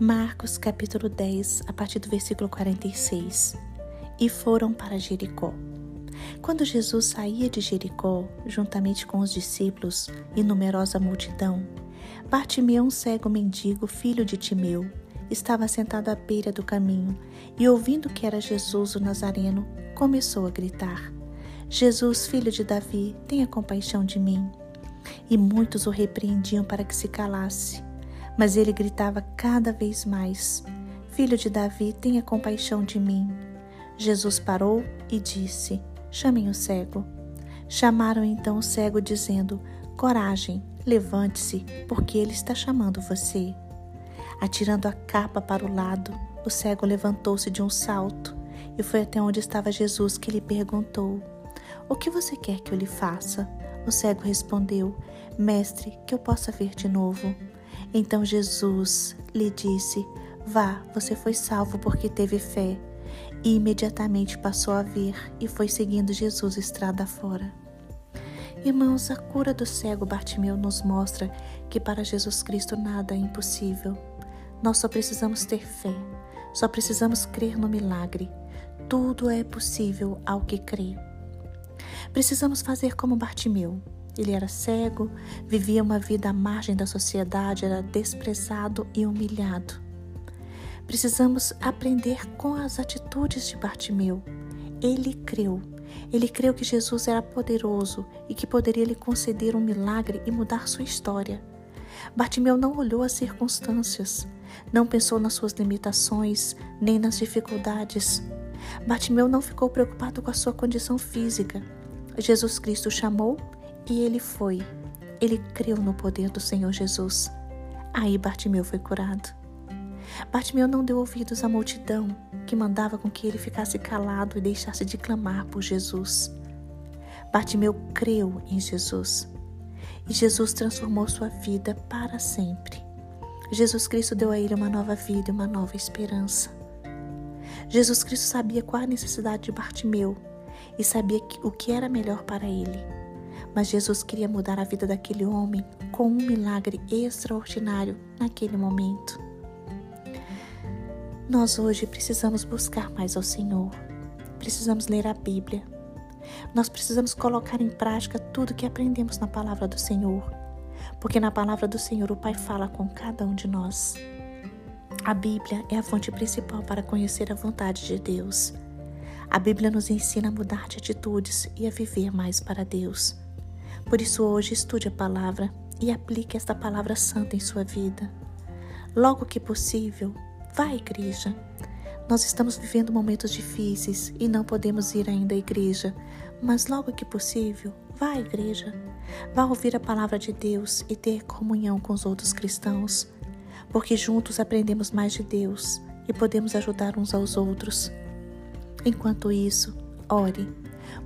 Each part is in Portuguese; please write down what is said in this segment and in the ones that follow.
Marcos capítulo 10, a partir do versículo 46. E foram para Jericó. Quando Jesus saía de Jericó, juntamente com os discípulos e numerosa multidão, Bartimeu, um cego mendigo, filho de Timeu, estava sentado à beira do caminho e, ouvindo que era Jesus o Nazareno, começou a gritar: Jesus, filho de Davi, tenha compaixão de mim. E muitos o repreendiam para que se calasse. Mas ele gritava cada vez mais: Filho de Davi, tenha compaixão de mim. Jesus parou e disse: Chamem o cego. Chamaram então o cego, dizendo: Coragem, levante-se, porque ele está chamando você. Atirando a capa para o lado, o cego levantou-se de um salto e foi até onde estava Jesus, que lhe perguntou: O que você quer que eu lhe faça? O cego respondeu: Mestre, que eu possa ver de novo. Então Jesus lhe disse: Vá, você foi salvo porque teve fé e imediatamente passou a ver e foi seguindo Jesus estrada fora. Irmãos, a cura do cego Bartimeu nos mostra que para Jesus Cristo nada é impossível. Nós só precisamos ter fé, só precisamos crer no milagre. Tudo é possível ao que crê. Precisamos fazer como Bartimeu. Ele era cego, vivia uma vida à margem da sociedade, era desprezado e humilhado. Precisamos aprender com as atitudes de Bartimeu. Ele creu. Ele creu que Jesus era poderoso e que poderia lhe conceder um milagre e mudar sua história. Bartimeu não olhou as circunstâncias, não pensou nas suas limitações nem nas dificuldades. Bartimeu não ficou preocupado com a sua condição física. Jesus Cristo chamou e ele foi. Ele creu no poder do Senhor Jesus. Aí Bartimeu foi curado. Bartimeu não deu ouvidos à multidão que mandava com que ele ficasse calado e deixasse de clamar por Jesus. Bartimeu creu em Jesus e Jesus transformou sua vida para sempre. Jesus Cristo deu a ele uma nova vida e uma nova esperança. Jesus Cristo sabia qual a necessidade de Bartimeu e sabia o que era melhor para ele. Mas Jesus queria mudar a vida daquele homem com um milagre extraordinário naquele momento. Nós hoje precisamos buscar mais ao Senhor. Precisamos ler a Bíblia. Nós precisamos colocar em prática tudo que aprendemos na palavra do Senhor, porque na palavra do Senhor o Pai fala com cada um de nós. A Bíblia é a fonte principal para conhecer a vontade de Deus. A Bíblia nos ensina a mudar de atitudes e a viver mais para Deus. Por isso, hoje, estude a palavra e aplique esta palavra santa em sua vida. Logo que possível, Vá à igreja. Nós estamos vivendo momentos difíceis e não podemos ir ainda à igreja, mas logo que possível, vá à igreja. Vá ouvir a palavra de Deus e ter comunhão com os outros cristãos, porque juntos aprendemos mais de Deus e podemos ajudar uns aos outros. Enquanto isso, ore,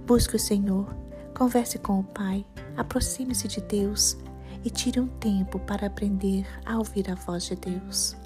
busque o Senhor, converse com o Pai, aproxime-se de Deus e tire um tempo para aprender a ouvir a voz de Deus.